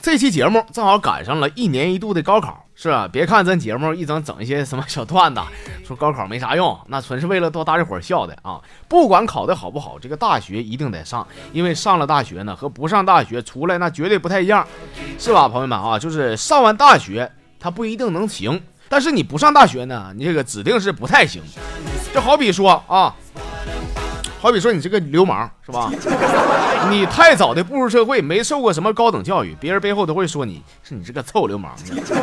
这期节目正好赶上了一年一度的高考，是啊？别看咱节目一整整一些什么小段子，说高考没啥用，那纯是为了逗大家伙笑的啊！不管考的好不好，这个大学一定得上，因为上了大学呢和不上大学出来那绝对不太一样，是吧，朋友们啊？就是上完大学他不一定能行，但是你不上大学呢，你这个指定是不太行。就好比说啊。好比说你这个流氓是吧？你太早的步入社会，没受过什么高等教育，别人背后都会说你是你这个臭流氓。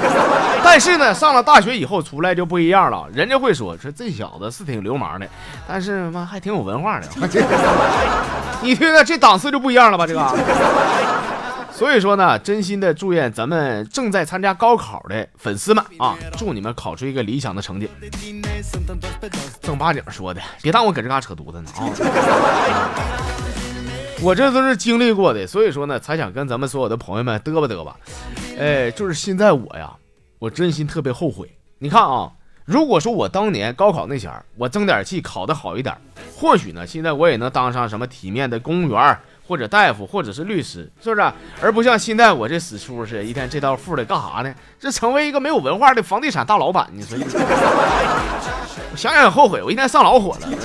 但是呢，上了大学以后出来就不一样了，人家会说说这小子是挺流氓的，但是妈还挺有文化的。你听听这档次就不一样了吧？这个。所以说呢，真心的祝愿咱们正在参加高考的粉丝们啊，祝你们考出一个理想的成绩。正八经说的，别当我搁这嘎扯犊子呢啊！我这都是经历过的，所以说呢，才想跟咱们所有的朋友们嘚吧嘚吧。哎，就是现在我呀，我真心特别后悔。你看啊，如果说我当年高考那前儿，我争点气考得好一点，或许呢，现在我也能当上什么体面的公务员。或者大夫，或者是律师，是不是？而不像现在我这死出似的，一天这道富的干啥呢？这成为一个没有文化的房地产大老板，你说？我想想后悔，我一天上老火了。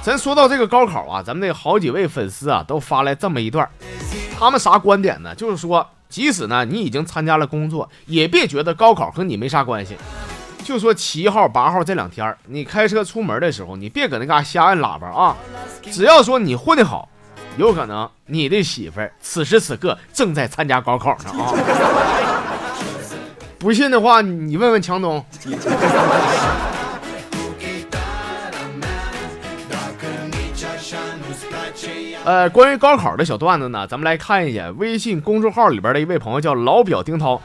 咱说到这个高考啊，咱们那好几位粉丝啊，都发来这么一段，他们啥观点呢？就是说，即使呢你已经参加了工作，也别觉得高考和你没啥关系。就说七号八号这两天你开车出门的时候，你别搁那嘎瞎按喇叭啊！只要说你混得好，有可能你的媳妇儿此时此刻正在参加高考呢啊！不信的话，你问问强东。呃，关于高考的小段子呢，咱们来看一眼微信公众号里边的一位朋友叫老表丁涛。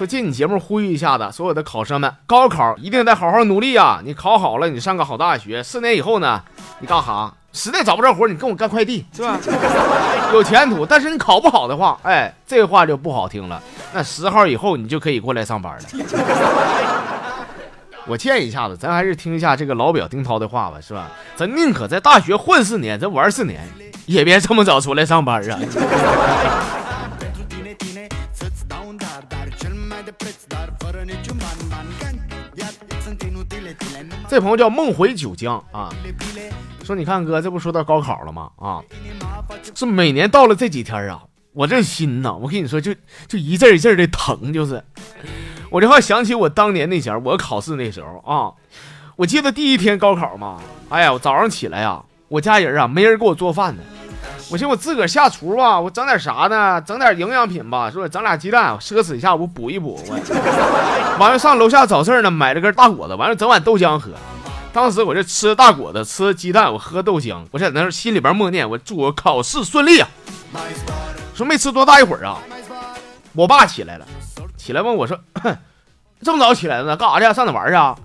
说借你节目呼吁一下子，所有的考生们，高考一定得好好努力啊！你考好了，你上个好大学，四年以后呢，你干哈？实在找不着活，你跟我干快递是吧？有前途。但是你考不好的话，哎，这话就不好听了。那十号以后你就可以过来上班了。我建议一下子，咱还是听一下这个老表丁涛的话吧，是吧？咱宁可在大学混四年，咱玩四年，也别这么早出来上班啊。这朋友叫梦回九江啊，说你看哥，这不说到高考了吗？啊，是每年到了这几天啊，我这心呐，我跟你说，就就一阵一阵的疼，就是我这话想起我当年那前我考试那时候啊，我记得第一天高考嘛，哎呀，我早上起来呀，我家人啊没人给我做饭呢。我寻思我自个儿下厨吧，我整点啥呢？整点营养品吧，说整俩鸡蛋，奢侈一下，我补一补。我 完了上楼下找事儿呢，买了根大果子，完了整碗豆浆喝。当时我就吃大果子，吃鸡蛋，我喝豆浆，我在那心里边默念，我祝我考试顺利啊。说没吃多大一会儿啊，我爸起来了，起来问我说：“ 这么早起来呢？干啥去？上哪玩去啊？”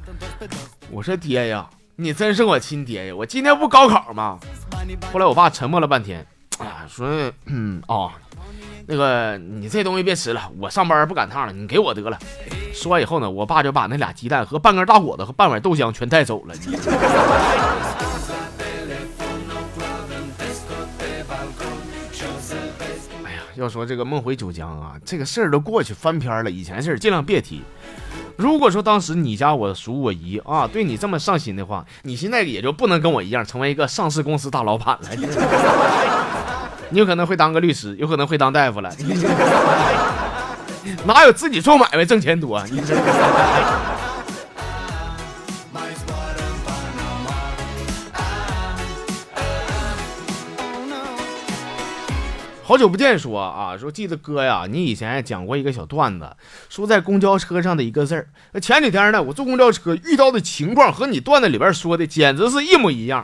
我说：“爹呀，你真是我亲爹呀！我今天不高考吗？”后来我爸沉默了半天，啊，说，嗯，哦，那个你这东西别吃了，我上班不赶趟了，你给我得了。说完以后呢，我爸就把那俩鸡蛋和半根大果子和半碗豆浆全带走了。哎呀，要说这个梦回九江啊，这个事儿都过去翻篇了，以前事儿尽量别提。如果说当时你家我叔我姨啊对你这么上心的话，你现在也就不能跟我一样成为一个上市公司大老板了。你有可能会当个律师，有可能会当大夫了。哪有自己做买卖挣钱多？你这。好久不见，说啊，说记得哥呀，你以前讲过一个小段子，说在公交车上的一个事儿。前几天呢，我坐公交车遇到的情况和你段子里边说的简直是一模一样。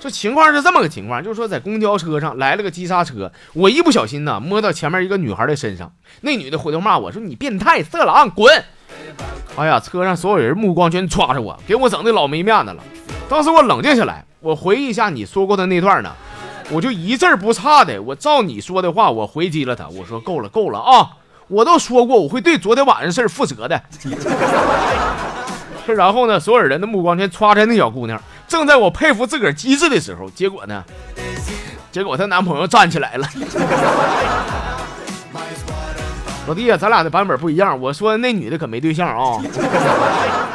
这情况是这么个情况，就是说在公交车上来了个急刹车，我一不小心呢摸到前面一个女孩的身上，那女的回头骂我说：“你变态色狼，滚！”哎呀，车上所有人目光全抓着我，给我整的老没面子了。当时我冷静下来，我回忆一下你说过的那段呢。我就一字不差的，我照你说的话，我回击了他。我说够了，够了啊！我都说过我会对昨天晚上事儿负责的。然后呢，所有人的目光全抓在那小姑娘。正在我佩服自个儿机智的时候，结果呢？结果她男朋友站起来了。老弟啊，咱俩的版本不一样。我说那女的可没对象啊，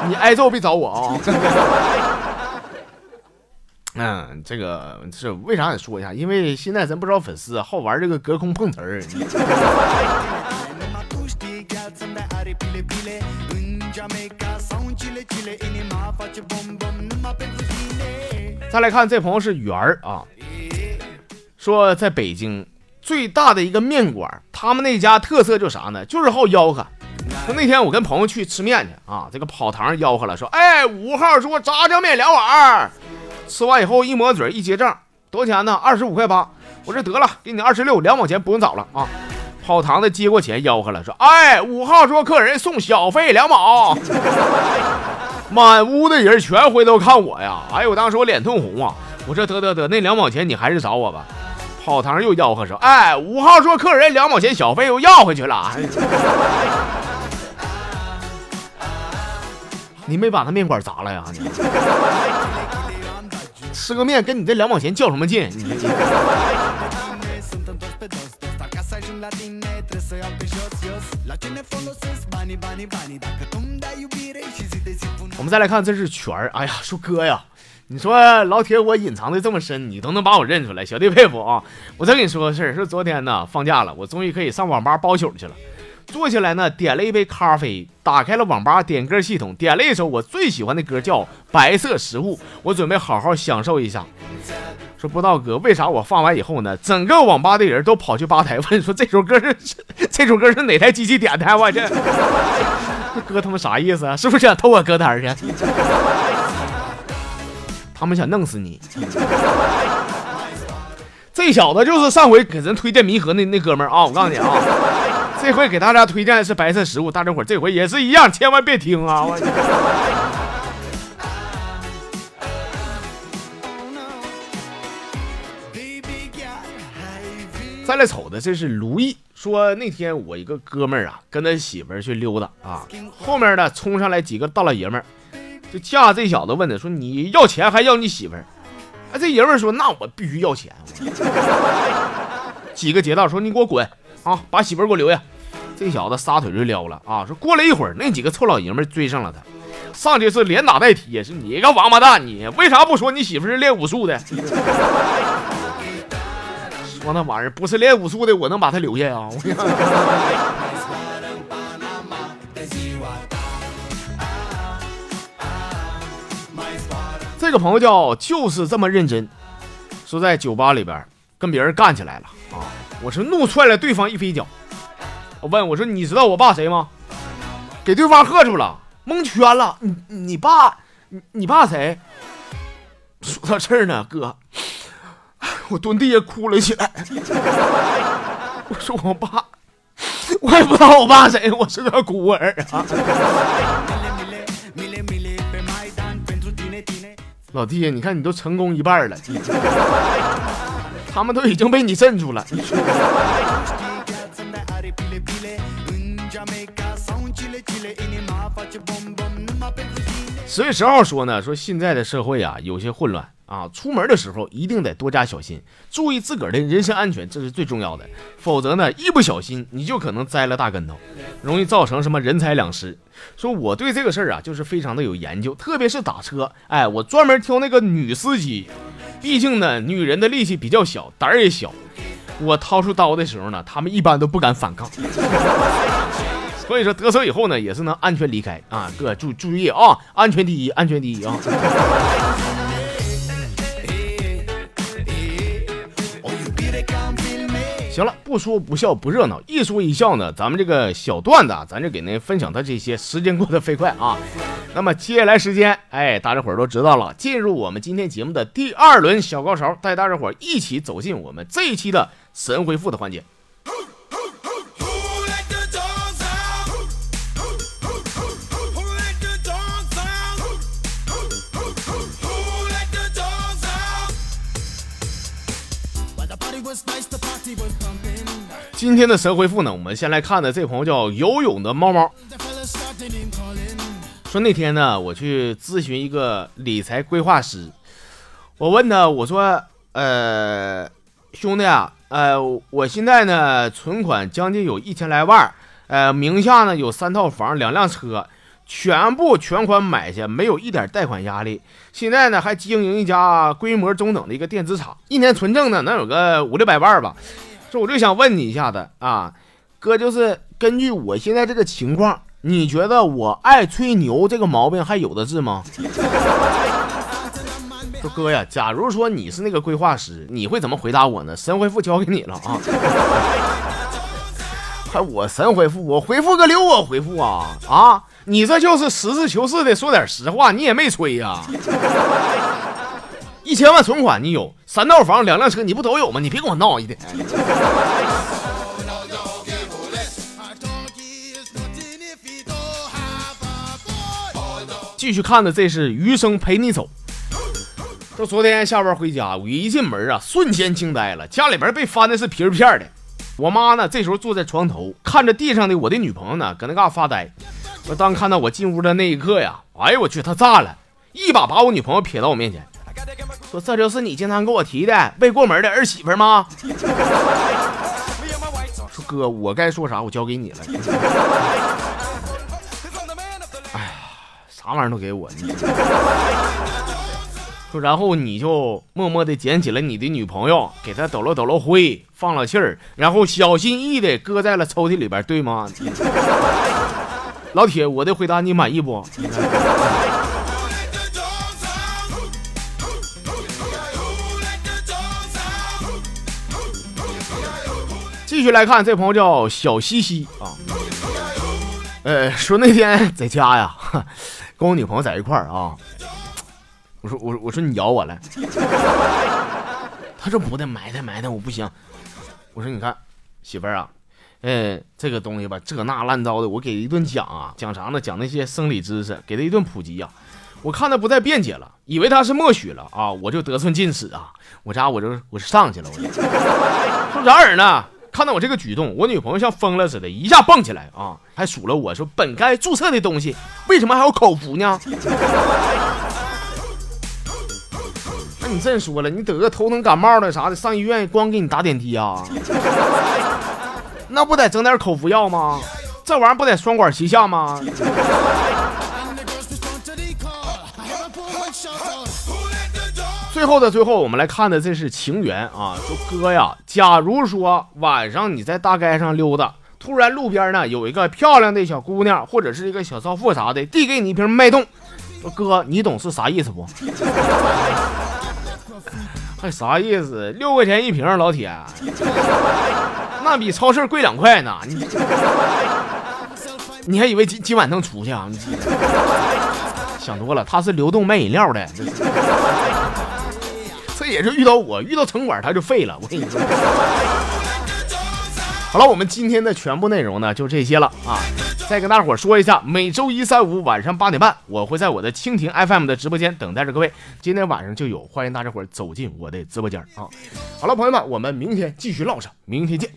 你挨揍别找我啊。嗯，这个是为啥得说一下？因为现在咱不知道粉丝好玩这个隔空碰瓷儿。再来看这朋友是圆儿啊，说在北京最大的一个面馆，他们那家特色就啥呢？就是好吆喝。说那天我跟朋友去吃面去啊，这个跑堂吆喝了，说：“哎，五号桌炸酱面两碗。”吃完以后一抹嘴一结账，多少钱呢？二十五块八。我说得了，给你二十六，两毛钱不用找了啊。跑堂的接过钱吆喝了，说：“哎，五号桌客人送小费两毛。”满屋的人全回头看我呀！哎呦，我当时我脸通红啊！我说得得得，那两毛钱你还是找我吧。跑堂又吆喝说：“哎，五号桌客人两毛钱小费又要回去了。你没把他面馆砸了呀？你吃个面跟你这两毛钱较什么劲？你。我们再来看，这是全儿。哎呀，说哥呀，你说老铁，我隐藏的这么深，你都能把我认出来，小弟佩服啊！我再跟你说个事儿，说昨天呢放假了，我终于可以上网吧包宿去了。坐下来呢，点了一杯咖啡，打开了网吧点歌系统，点了一首我最喜欢的歌，叫《白色食物》。我准备好好享受一下。说不知道哥，为啥我放完以后呢，整个网吧的人都跑去吧台问说这首歌是 这首歌是哪台机器点的？我这。这哥他妈啥意思啊？是不是想偷我歌单去？他们想弄死你！这小子就是上回给人推荐弥合那那哥们儿啊！我告诉你啊，这回给大家推荐的是白色食物，大家伙这回也是一样，千万别听啊！我。再来瞅的，这是卢毅。说那天我一个哥们儿啊，跟他媳妇儿去溜达啊，后面呢冲上来几个大老爷们儿，就架这小子问他，说你要钱还要你媳妇儿？哎，这爷们儿说那我必须要钱。几个劫道说你给我滚啊，把媳妇儿给我留下。这小子撒腿就撩了啊，说过了一会儿，那几个臭老爷们追上了他，上去是连打带踢，是你个王八蛋，你为啥不说你媳妇是练武术的？说那玩意儿不是练武术的，我能把他留下呀？这个朋友叫就是这么认真，说在酒吧里边跟别人干起来了啊！我是怒踹了对方一飞脚。我问我说：“你知道我爸谁吗？”给对方喝住了，蒙圈了。你你爸？你你爸谁？说到这儿呢，哥。我蹲地下哭了起来。我说我爸，我也不知道我爸谁，我是个孤儿啊。老弟，你看你都成功一半了，他们都已经被你镇住了。十月十号说呢，说现在的社会啊有些混乱啊，出门的时候一定得多加小心，注意自个儿的人身安全，这是最重要的。否则呢，一不小心你就可能栽了大跟头，容易造成什么人财两失。说我对这个事儿啊，就是非常的有研究，特别是打车，哎，我专门挑那个女司机，毕竟呢，女人的力气比较小，胆儿也小，我掏出刀的时候呢，他们一般都不敢反抗。所以说得手以后呢，也是能安全离开啊！哥注注意啊，安全第一，安全第一啊！行了，不说不笑不热闹，一说一笑呢，咱们这个小段子，咱就给您分享到这些。时间过得飞快啊！那么接下来时间，哎，大家伙都知道了，进入我们今天节目的第二轮小高潮，带大家伙一起走进我们这一期的神回复的环节。今天的神回复呢，我们先来看的这朋友叫游泳的猫猫，说那天呢，我去咨询一个理财规划师，我问他，我说，呃，兄弟啊，呃，我现在呢存款将近有一千来万，呃，名下呢有三套房，两辆车。全部全款买下，没有一点贷款压力。现在呢，还经营一家规模中等的一个电子厂，一年纯挣呢能有个五六百万吧。说我就想问你一下子啊，哥，就是根据我现在这个情况，你觉得我爱吹牛这个毛病还有的治吗？说哥呀，假如说你是那个规划师，你会怎么回答我呢？神回复交给你了啊。还我神回复，我回复个留我回复啊啊！你这就是实事求是的说点实话，你也没吹呀。一千万存款你有，三套房两辆车你不都有吗？你别跟我闹一天。继续看的这是余生陪你走。说昨天下班回家，我一进门啊，瞬间惊呆了，家里边被翻的是皮儿片的。我妈呢？这时候坐在床头，看着地上的我的女朋友呢，搁那嘎发呆。我当看到我进屋的那一刻呀，哎呦我去，她炸了，一把把我女朋友撇到我面前，说：“这就是你经常给我提的未过门的儿媳妇吗？” 说哥，我该说啥，我交给你了。哎呀，啥玩意儿都给我。说然后你就默默地捡起了你的女朋友，给她抖了抖了灰，放了气儿，然后小心翼翼地搁在了抽屉里边，对吗？老铁，我的回答你满意不？继续来看，这朋友叫小西西啊，呃，说那天 在家呀，跟我女朋友在一块儿啊。我说我我说你咬我了，他说不得埋汰埋汰我不行。我说你看媳妇儿啊，呃这个东西吧这那烂糟的，我给一顿讲啊，讲啥呢？讲那些生理知识，给他一顿普及呀。我看他不再辩解了，以为他是默许了啊，我就得寸进尺啊。我家我就我就上去了，我就说然而呢，看到我这个举动，我女朋友像疯了似的，一下蹦起来啊，还数了我说本该注册的东西，为什么还要口服呢？那你真说了，你得个头疼感冒的啥的，上医院光给你打点滴啊？那不得整点口服药吗？这玩意儿不得双管齐下吗？最后的最后，我们来看的这是情缘啊！说哥呀，假如说晚上你在大街上溜达，突然路边呢有一个漂亮的小姑娘或者是一个小少妇啥的，递给你一瓶脉动，说哥，你懂是啥意思不？还 啥意思？六块钱一瓶，老铁，那比超市贵两块呢。你 你还以为今今晚能出去啊？想多了，他是流动卖饮料的。也是遇到我，遇到城管他就废了。我跟你说。好了，我们今天的全部内容呢，就这些了啊。再跟大伙说一下，每周一、三、五晚上八点半，我会在我的蜻蜓 FM 的直播间等待着各位。今天晚上就有，欢迎大家伙走进我的直播间啊！好了，朋友们，我们明天继续唠上，明天见。